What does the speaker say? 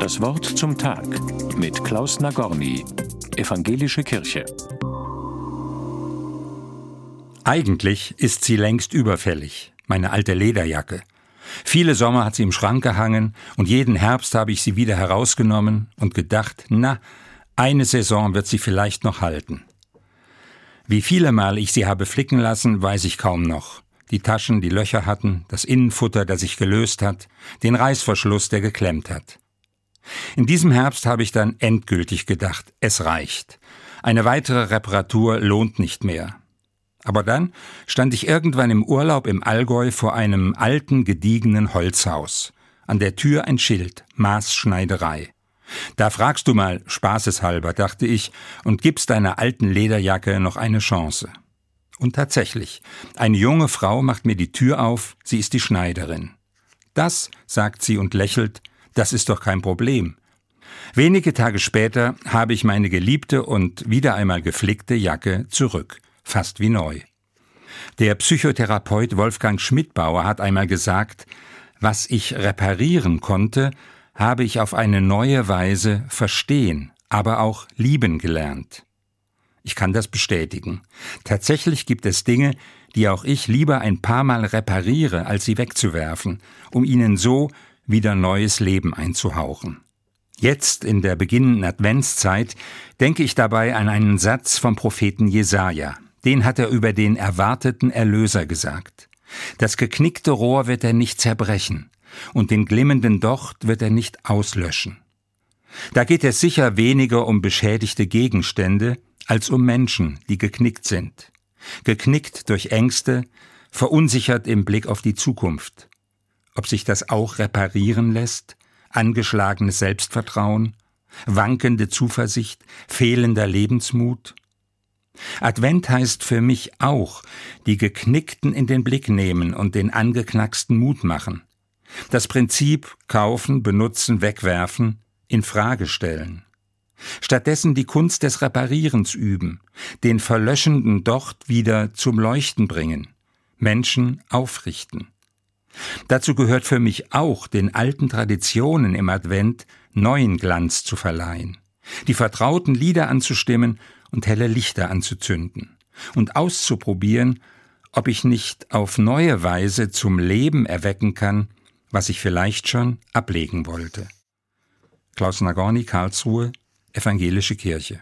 Das Wort zum Tag mit Klaus Nagorny, Evangelische Kirche. Eigentlich ist sie längst überfällig, meine alte Lederjacke. Viele Sommer hat sie im Schrank gehangen und jeden Herbst habe ich sie wieder herausgenommen und gedacht, na, eine Saison wird sie vielleicht noch halten. Wie viele Mal ich sie habe flicken lassen, weiß ich kaum noch. Die Taschen, die Löcher hatten, das Innenfutter, das sich gelöst hat, den Reißverschluss, der geklemmt hat. In diesem Herbst habe ich dann endgültig gedacht, es reicht. Eine weitere Reparatur lohnt nicht mehr. Aber dann stand ich irgendwann im Urlaub im Allgäu vor einem alten, gediegenen Holzhaus. An der Tür ein Schild, Maßschneiderei. Da fragst du mal, spaßeshalber, dachte ich, und gibst deiner alten Lederjacke noch eine Chance. Und tatsächlich, eine junge Frau macht mir die Tür auf, sie ist die Schneiderin. Das, sagt sie und lächelt, das ist doch kein Problem. Wenige Tage später habe ich meine geliebte und wieder einmal geflickte Jacke zurück, fast wie neu. Der Psychotherapeut Wolfgang Schmidbauer hat einmal gesagt, was ich reparieren konnte, habe ich auf eine neue Weise verstehen, aber auch lieben gelernt. Ich kann das bestätigen. Tatsächlich gibt es Dinge, die auch ich lieber ein paar Mal repariere, als sie wegzuwerfen, um ihnen so wieder neues Leben einzuhauchen. Jetzt in der beginnenden Adventszeit denke ich dabei an einen Satz vom Propheten Jesaja. Den hat er über den erwarteten Erlöser gesagt. Das geknickte Rohr wird er nicht zerbrechen und den glimmenden Docht wird er nicht auslöschen. Da geht es sicher weniger um beschädigte Gegenstände, als um Menschen, die geknickt sind. Geknickt durch Ängste, verunsichert im Blick auf die Zukunft. Ob sich das auch reparieren lässt? Angeschlagenes Selbstvertrauen? Wankende Zuversicht? Fehlender Lebensmut? Advent heißt für mich auch, die Geknickten in den Blick nehmen und den angeknacksten Mut machen. Das Prinzip kaufen, benutzen, wegwerfen in Frage stellen. Stattdessen die Kunst des Reparierens üben, den Verlöschenden dort wieder zum Leuchten bringen, Menschen aufrichten. Dazu gehört für mich auch, den alten Traditionen im Advent neuen Glanz zu verleihen, die vertrauten Lieder anzustimmen und helle Lichter anzuzünden und auszuprobieren, ob ich nicht auf neue Weise zum Leben erwecken kann, was ich vielleicht schon ablegen wollte. Klaus Nagorny, Karlsruhe, Evangelische Kirche.